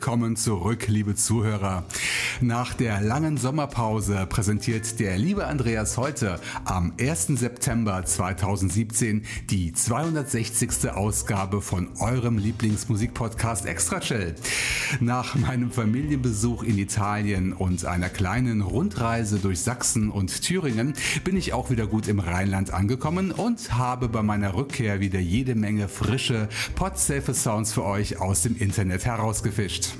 Willkommen zurück, liebe Zuhörer. Nach der langen Sommerpause präsentiert der liebe Andreas heute am 1. September 2017 die 260. Ausgabe von eurem Lieblingsmusikpodcast Extra Chill. Nach meinem Familienbesuch in Italien und einer kleinen Rundreise durch Sachsen und Thüringen bin ich auch wieder gut im Rheinland angekommen und habe bei meiner Rückkehr wieder jede Menge frische, podsafe Sounds für euch aus dem Internet herausgefischt.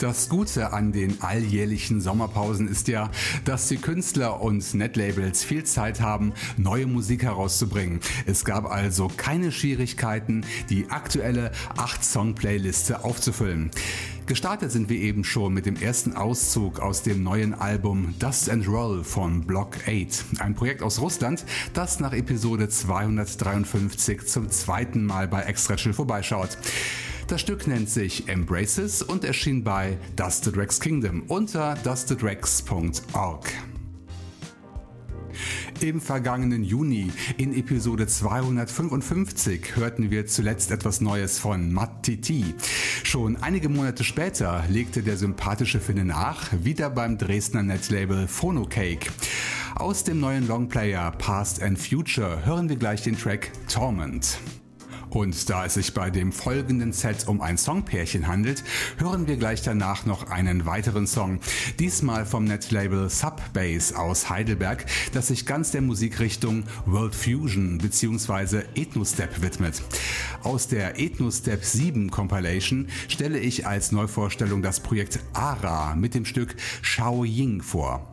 Das Gute an den alljährlichen Sommerpausen ist ja, dass die Künstler und Netlabels viel Zeit haben, neue Musik herauszubringen. Es gab also keine Schwierigkeiten, die aktuelle 8-Song-Playliste aufzufüllen. Gestartet sind wir eben schon mit dem ersten Auszug aus dem neuen Album Dust and Roll von Block 8. Ein Projekt aus Russland, das nach Episode 253 zum zweiten Mal bei Extra Chill vorbeischaut. Das Stück nennt sich Embraces und erschien bei Dusted Rex Kingdom unter dustedrex.org. Im vergangenen Juni in Episode 255 hörten wir zuletzt etwas Neues von Matt Titi. Schon einige Monate später legte der sympathische Finne nach, wieder beim Dresdner Netlabel Phonocake. Aus dem neuen Longplayer Past and Future hören wir gleich den Track Torment. Und da es sich bei dem folgenden Set um ein Songpärchen handelt, hören wir gleich danach noch einen weiteren Song. Diesmal vom Netlabel Subbase aus Heidelberg, das sich ganz der Musikrichtung World Fusion bzw. Ethnostep widmet. Aus der Ethnostep 7 Compilation stelle ich als Neuvorstellung das Projekt ARA mit dem Stück Shao Ying vor.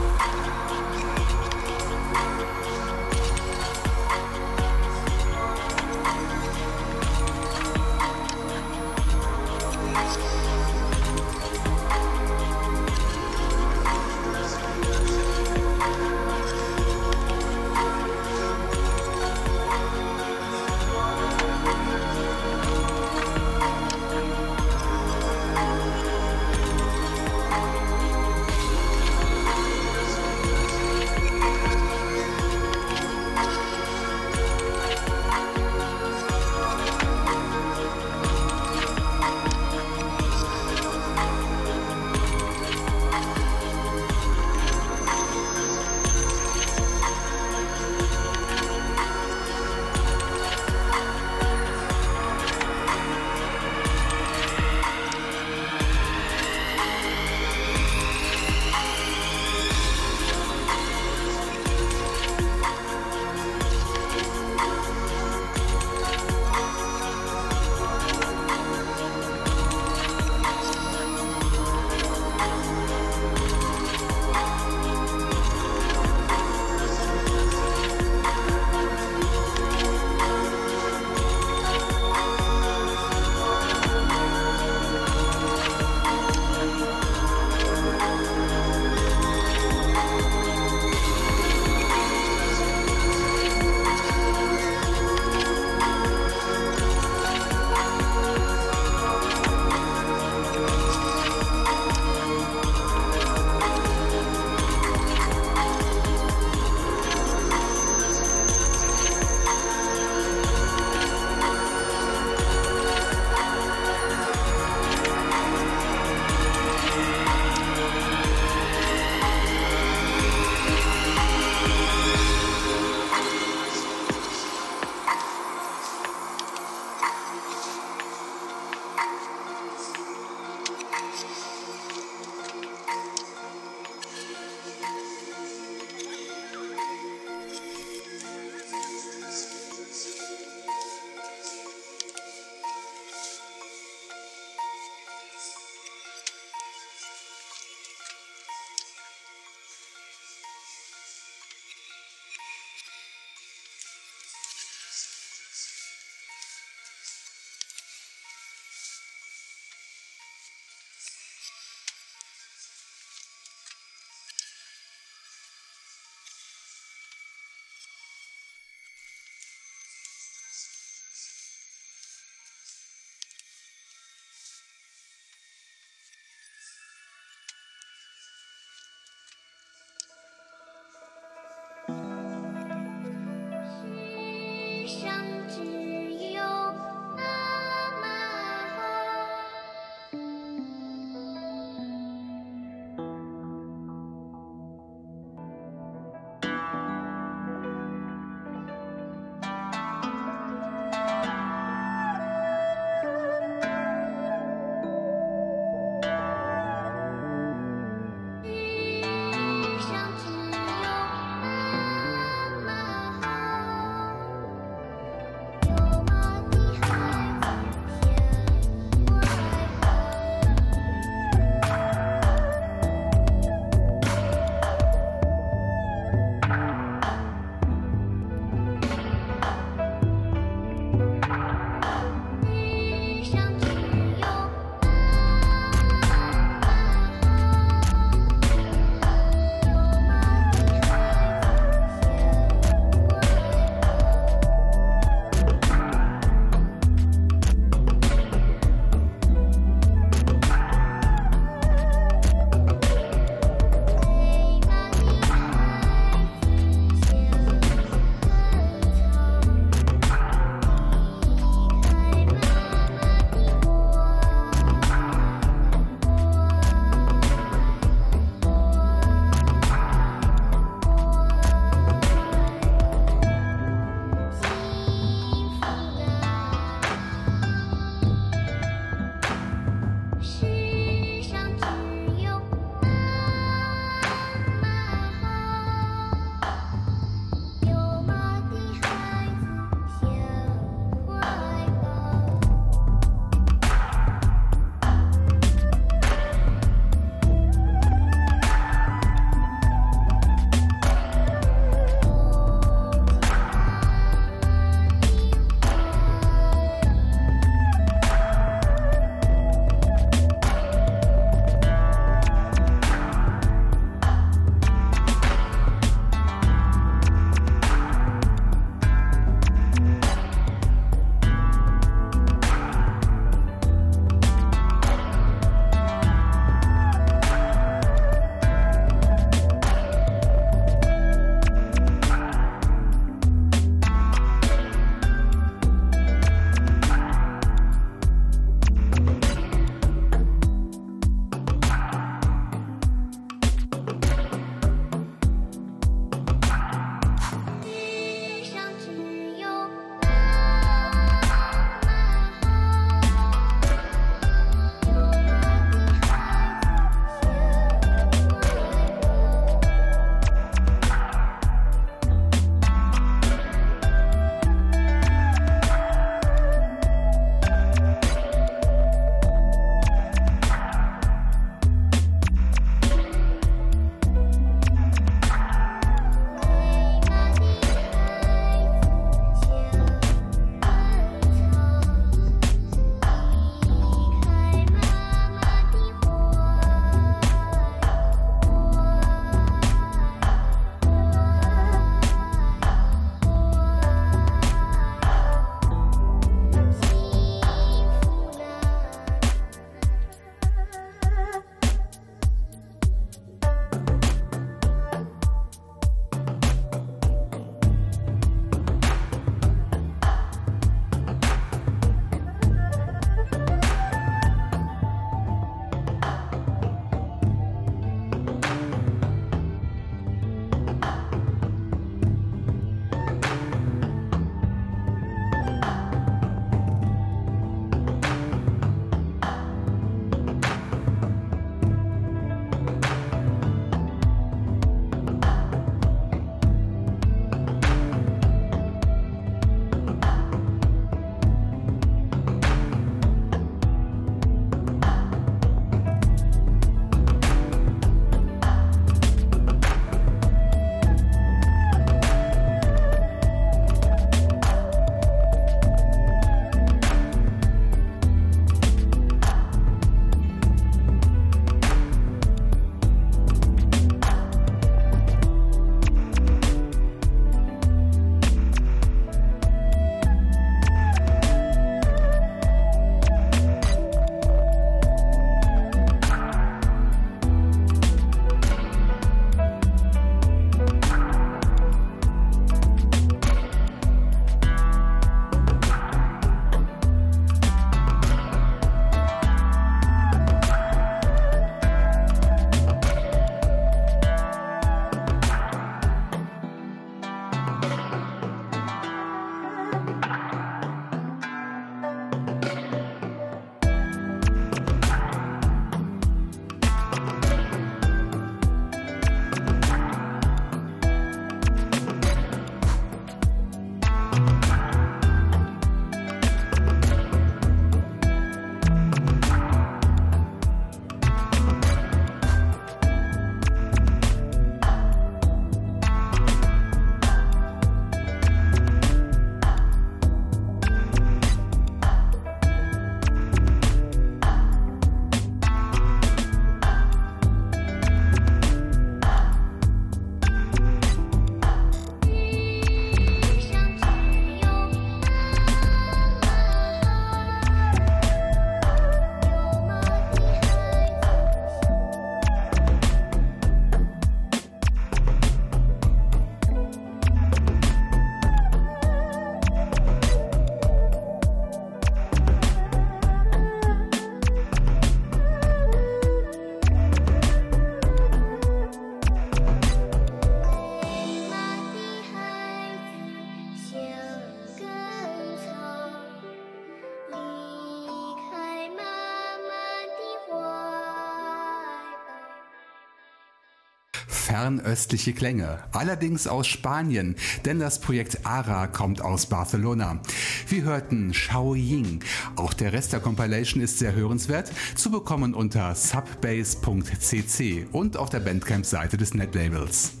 Fernöstliche Klänge, allerdings aus Spanien, denn das Projekt ARA kommt aus Barcelona. Wir hörten Shao Ying. Auch der Rest der Compilation ist sehr hörenswert, zu bekommen unter subbase.cc und auf der Bandcamp-Seite des Netlabels.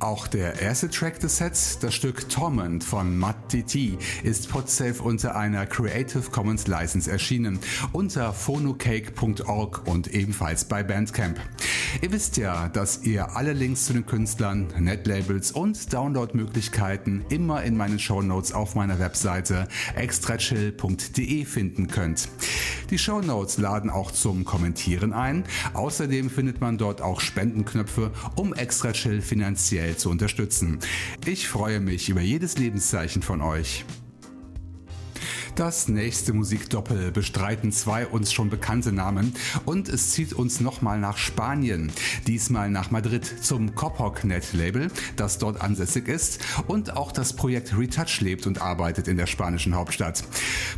Auch der erste Track des Sets, das Stück Torment von Matt DT, ist Podsafe unter einer Creative Commons License erschienen, unter phonocake.org und ebenfalls bei Bandcamp. Ihr wisst ja, dass ihr alle Links zu den Künstlern, Netlabels und Downloadmöglichkeiten immer in meinen Shownotes auf meiner Webseite extrachill.de finden könnt. Die Shownotes laden auch zum Kommentieren ein. Außerdem findet man dort auch Spendenknöpfe, um Extra Chill finanziell zu unterstützen. Ich freue mich über jedes Lebenszeichen von euch. Das nächste Musikdoppel bestreiten zwei uns schon bekannte Namen und es zieht uns nochmal nach Spanien. Diesmal nach Madrid zum Cophoc-Net Label, das dort ansässig ist und auch das Projekt Retouch lebt und arbeitet in der spanischen Hauptstadt.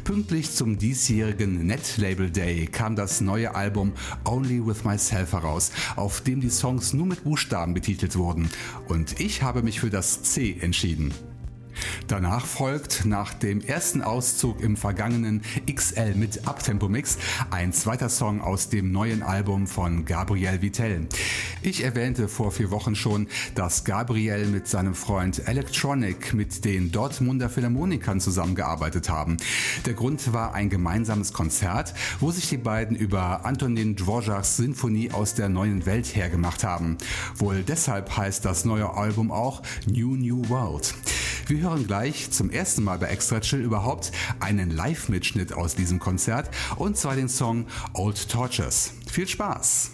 Pünktlich zum diesjährigen Net Label Day kam das neue Album Only With Myself heraus, auf dem die Songs nur mit Buchstaben betitelt wurden. Und ich habe mich für das C entschieden. Danach folgt nach dem ersten Auszug im vergangenen XL mit Uptempo Mix ein zweiter Song aus dem neuen Album von Gabriel Vitell. Ich erwähnte vor vier Wochen schon, dass Gabriel mit seinem Freund Electronic mit den Dortmunder Philharmonikern zusammengearbeitet haben. Der Grund war ein gemeinsames Konzert, wo sich die beiden über Antonin Dvorak's Sinfonie aus der neuen Welt hergemacht haben. Wohl deshalb heißt das neue Album auch New New World. Wir hören gleich zum ersten Mal bei Extra Chill überhaupt einen Live-Mitschnitt aus diesem Konzert und zwar den Song Old Tortures. Viel Spaß!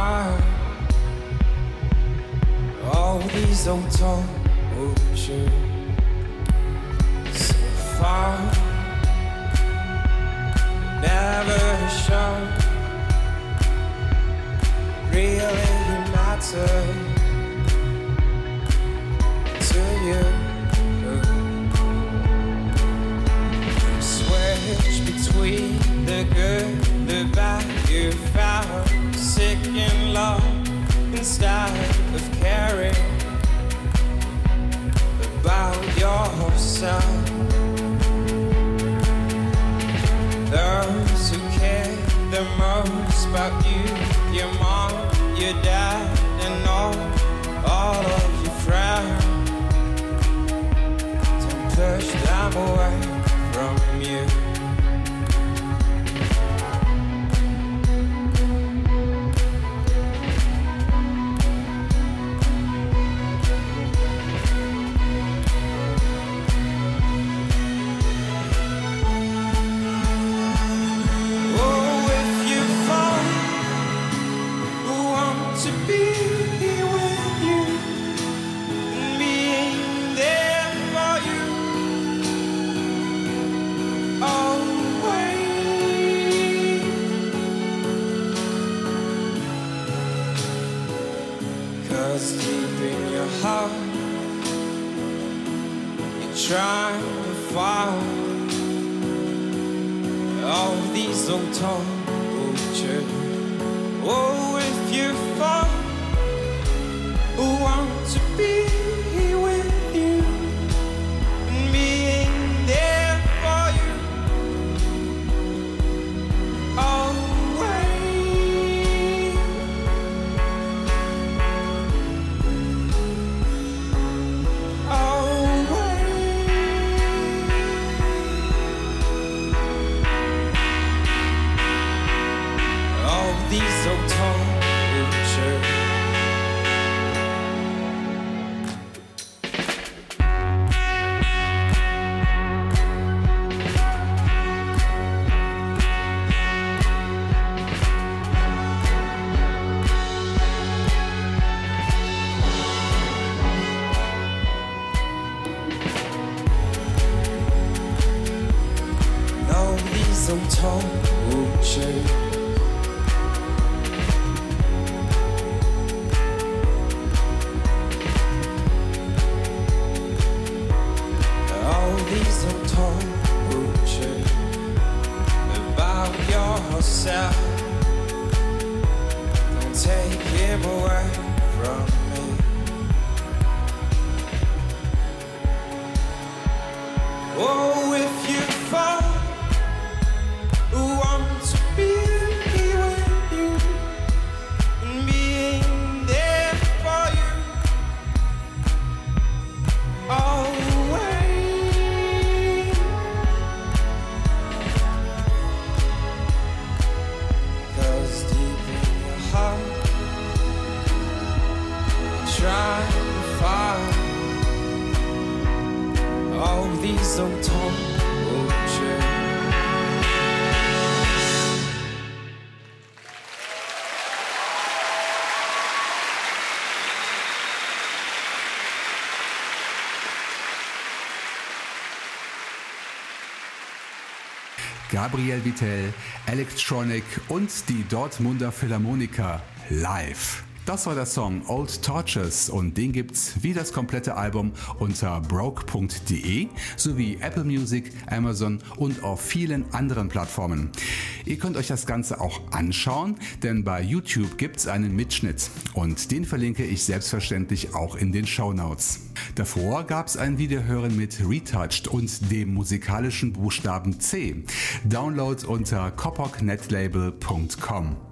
why all these old tall oceans so far never shown really matter to you. Switch between the good, the bad you found sick in love instead of caring about yourself. Those who care the most about you, your mom, your dad, and all, all of your friends. Don't push them away from you. Gabriel Vittel, Electronic und die Dortmunder Philharmoniker live. Das war der Song Old Torches und den gibt's wie das komplette Album unter broke.de sowie Apple Music, Amazon und auf vielen anderen Plattformen. Ihr könnt euch das Ganze auch anschauen, denn bei YouTube gibt's einen Mitschnitt und den verlinke ich selbstverständlich auch in den Show Notes. Davor gab's ein Wiederhören mit Retouched und dem musikalischen Buchstaben C. Download unter kopoknetlabel.com.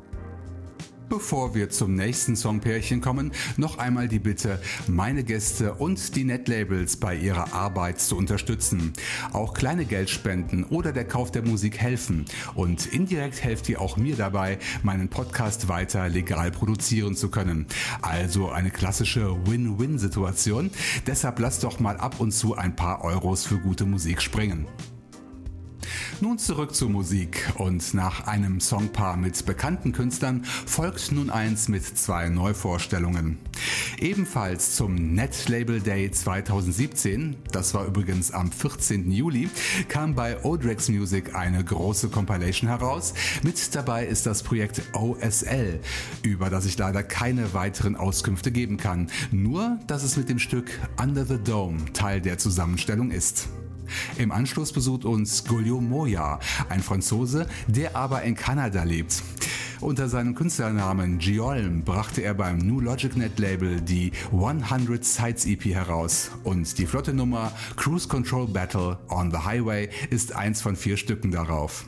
Bevor wir zum nächsten Songpärchen kommen, noch einmal die Bitte, meine Gäste und die Netlabels bei ihrer Arbeit zu unterstützen. Auch kleine Geldspenden oder der Kauf der Musik helfen. Und indirekt helft ihr auch mir dabei, meinen Podcast weiter legal produzieren zu können. Also eine klassische Win-Win-Situation. Deshalb lasst doch mal ab und zu ein paar Euros für gute Musik springen. Nun zurück zur Musik und nach einem Songpaar mit bekannten Künstlern folgt nun eins mit zwei Neuvorstellungen. Ebenfalls zum Net Label Day 2017, das war übrigens am 14. Juli, kam bei Odrex Music eine große Compilation heraus. Mit dabei ist das Projekt OSL, über das ich leider keine weiteren Auskünfte geben kann. Nur, dass es mit dem Stück Under the Dome Teil der Zusammenstellung ist. Im Anschluss besucht uns Golio Moya, ein Franzose, der aber in Kanada lebt. Unter seinem Künstlernamen Giolm brachte er beim New Logic Net Label die 100 Sides EP heraus und die flotte Nummer Cruise Control Battle on the Highway ist eins von vier Stücken darauf.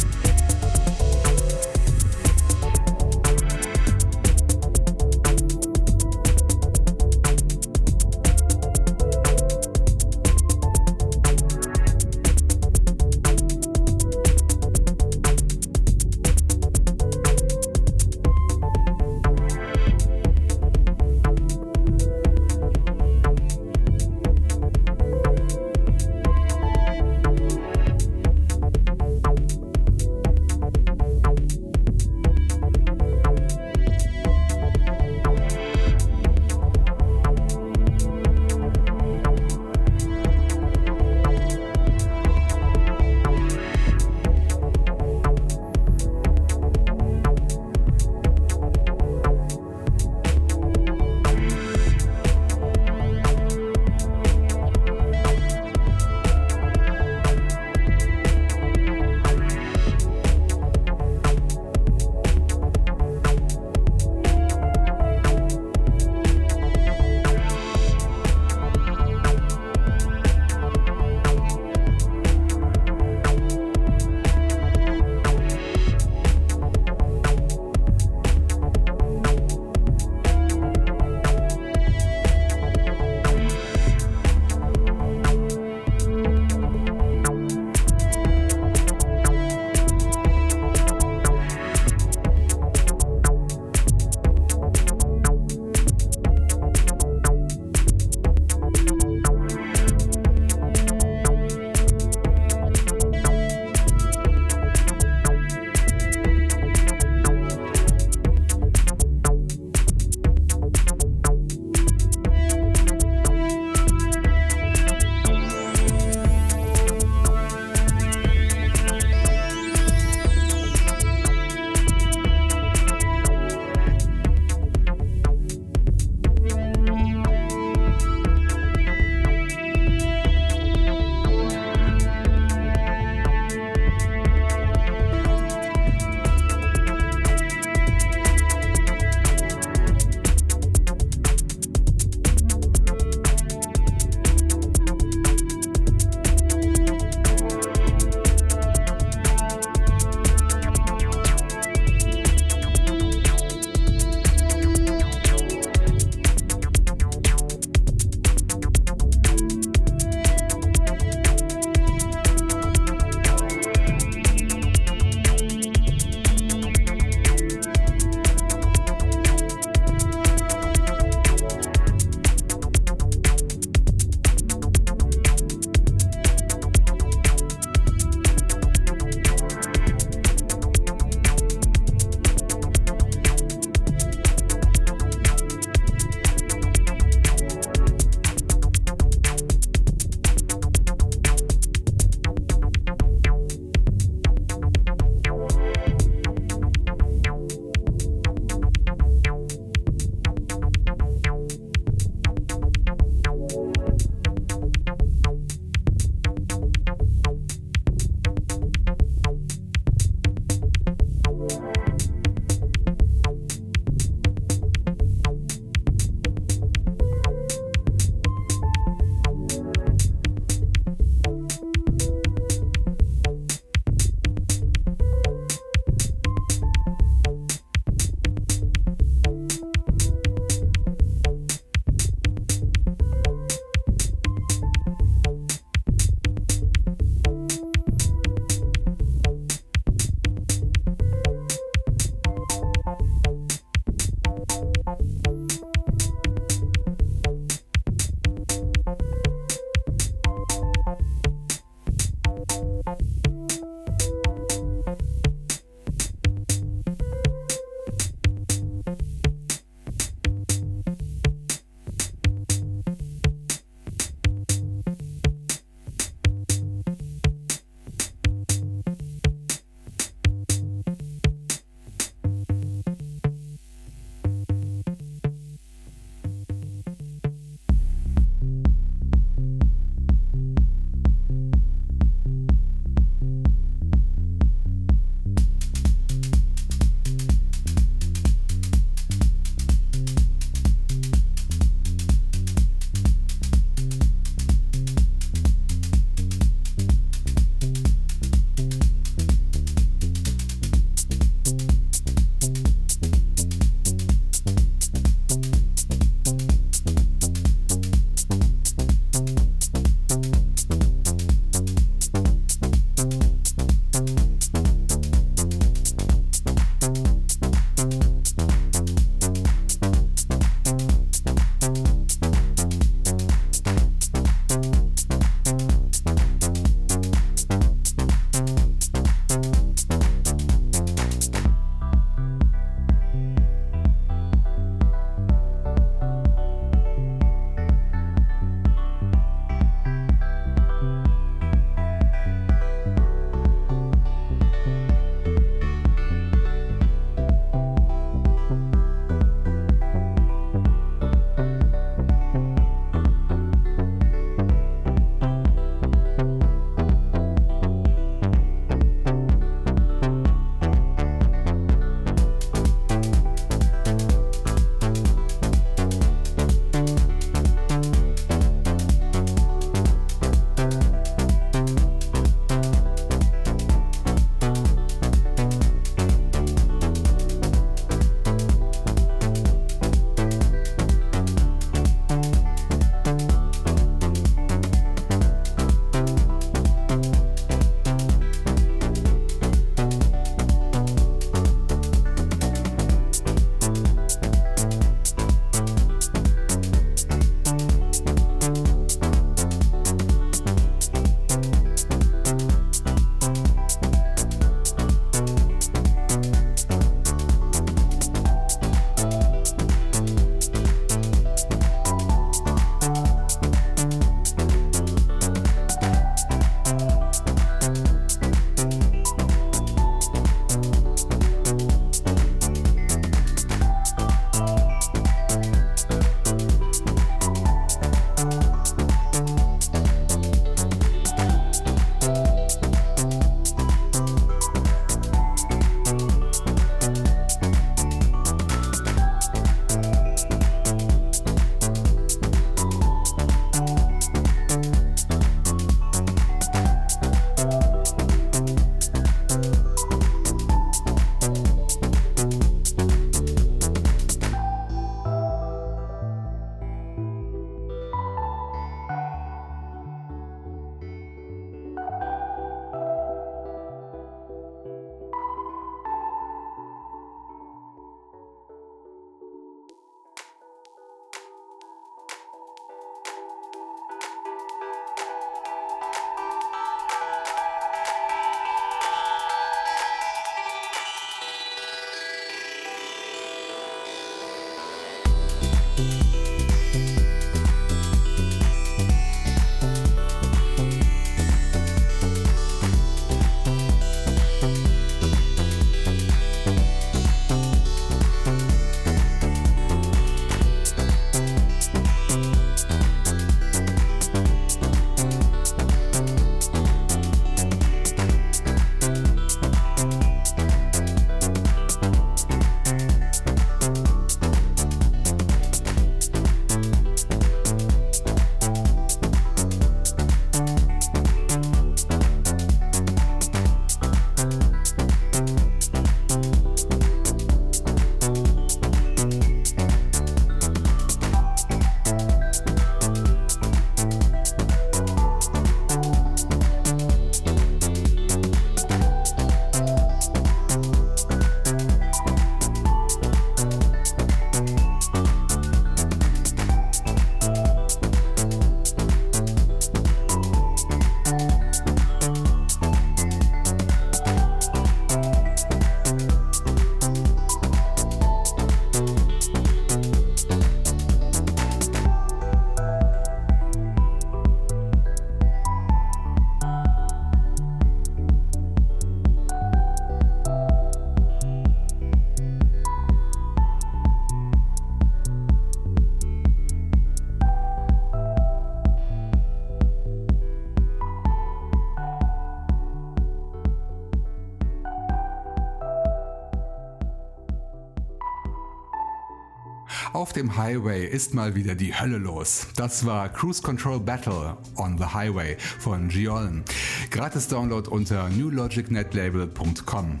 Auf dem Highway ist mal wieder die Hölle los. Das war Cruise Control Battle on the Highway von Giollen. Gratis Download unter newlogicnetlabel.com.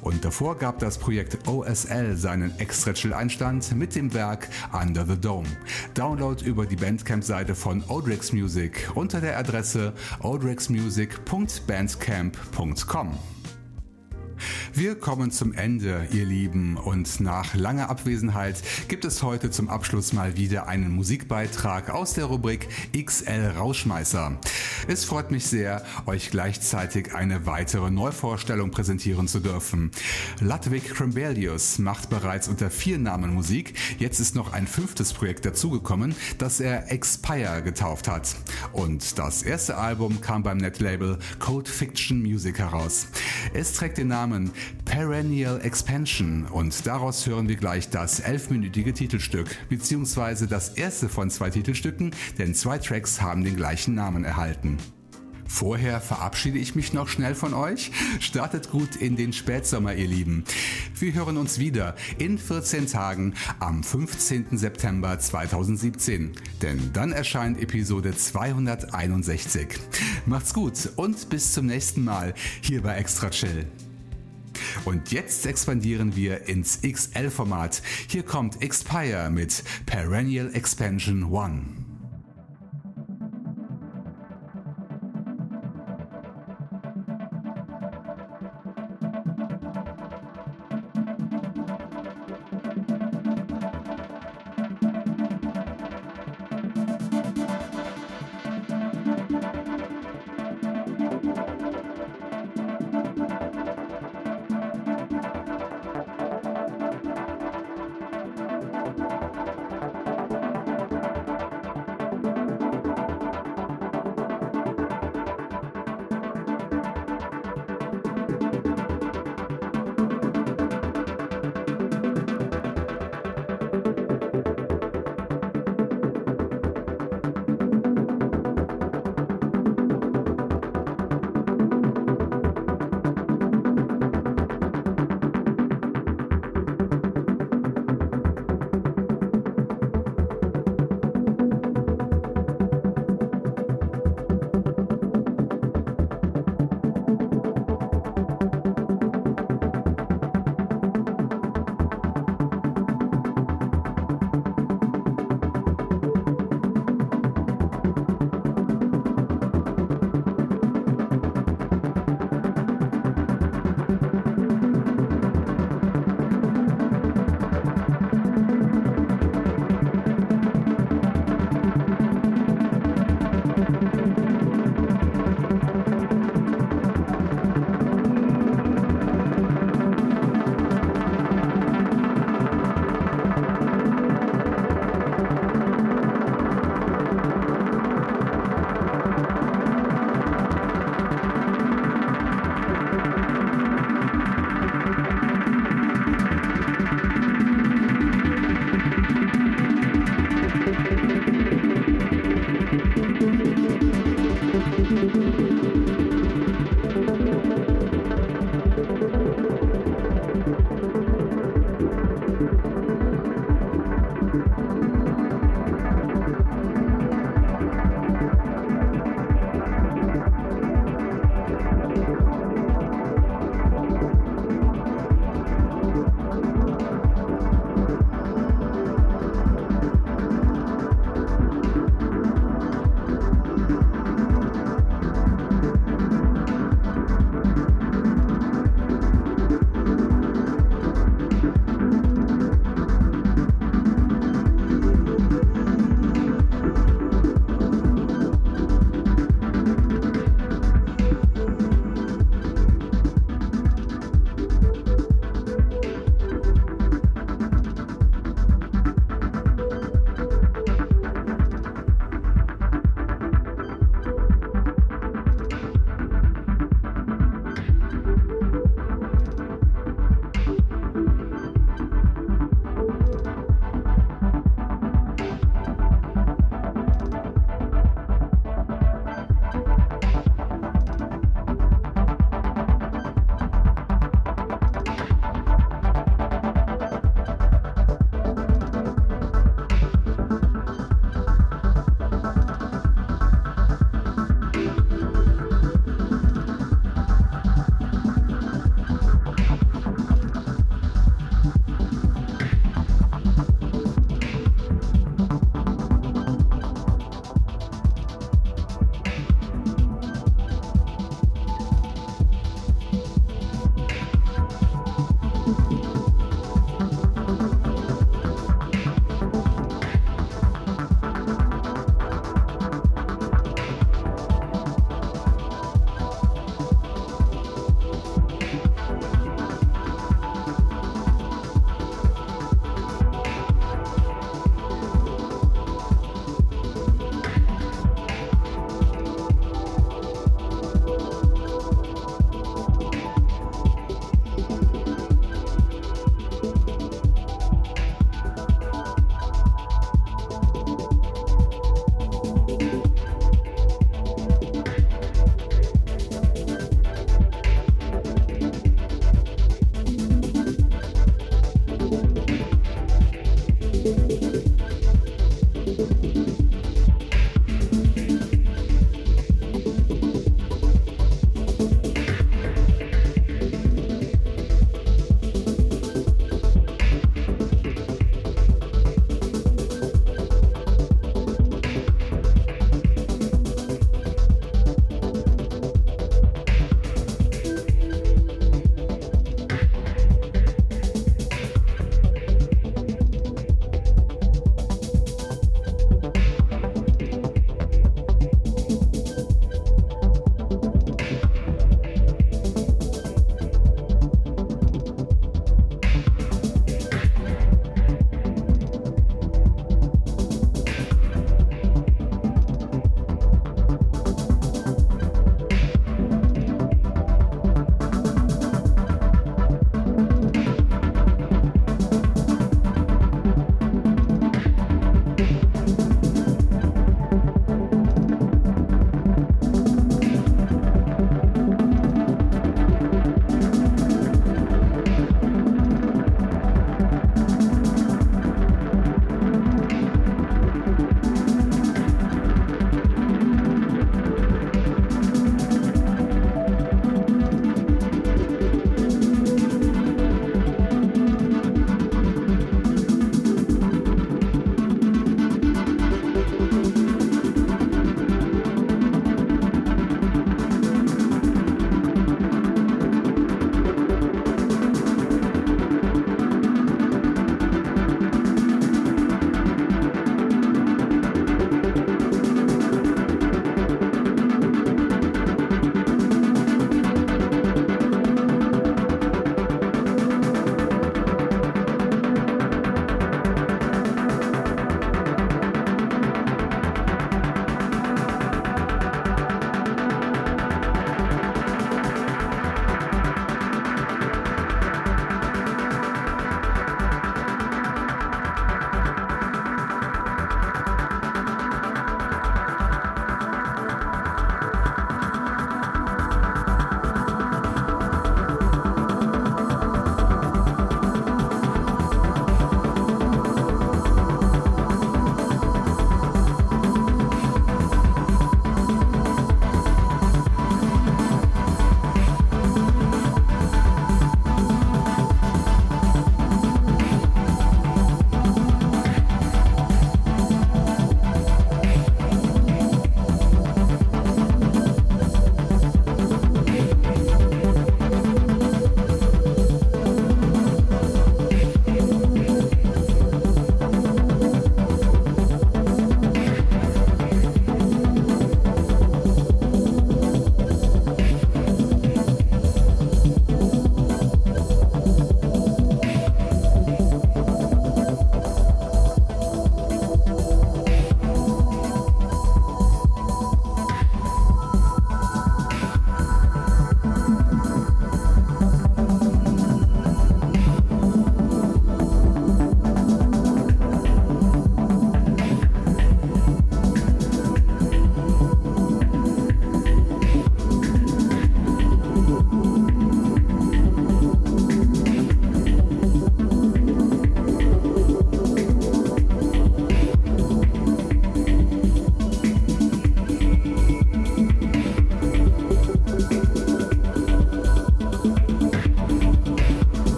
Und davor gab das Projekt OSL seinen Extra-Chill-Einstand mit dem Werk Under the Dome. Download über die Bandcamp-Seite von Odrix Music unter der Adresse odrixmusic.bandcamp.com. Wir kommen zum Ende, ihr Lieben, und nach langer Abwesenheit gibt es heute zum Abschluss mal wieder einen Musikbeitrag aus der Rubrik XL Rauschmeißer. Es freut mich sehr, euch gleichzeitig eine weitere Neuvorstellung präsentieren zu dürfen. Ludwig Crembelius macht bereits unter vier Namen Musik, jetzt ist noch ein fünftes Projekt dazugekommen, das er Expire getauft hat. Und das erste Album kam beim Netlabel Cold Fiction Music heraus. Es trägt den Namen Perennial Expansion und daraus hören wir gleich das elfminütige Titelstück, beziehungsweise das erste von zwei Titelstücken, denn zwei Tracks haben den gleichen Namen erhalten. Vorher verabschiede ich mich noch schnell von euch. Startet gut in den Spätsommer, ihr Lieben. Wir hören uns wieder in 14 Tagen am 15. September 2017. Denn dann erscheint Episode 261. Macht's gut und bis zum nächsten Mal hier bei Extra Chill. Und jetzt expandieren wir ins XL-Format. Hier kommt Expire mit Perennial Expansion 1.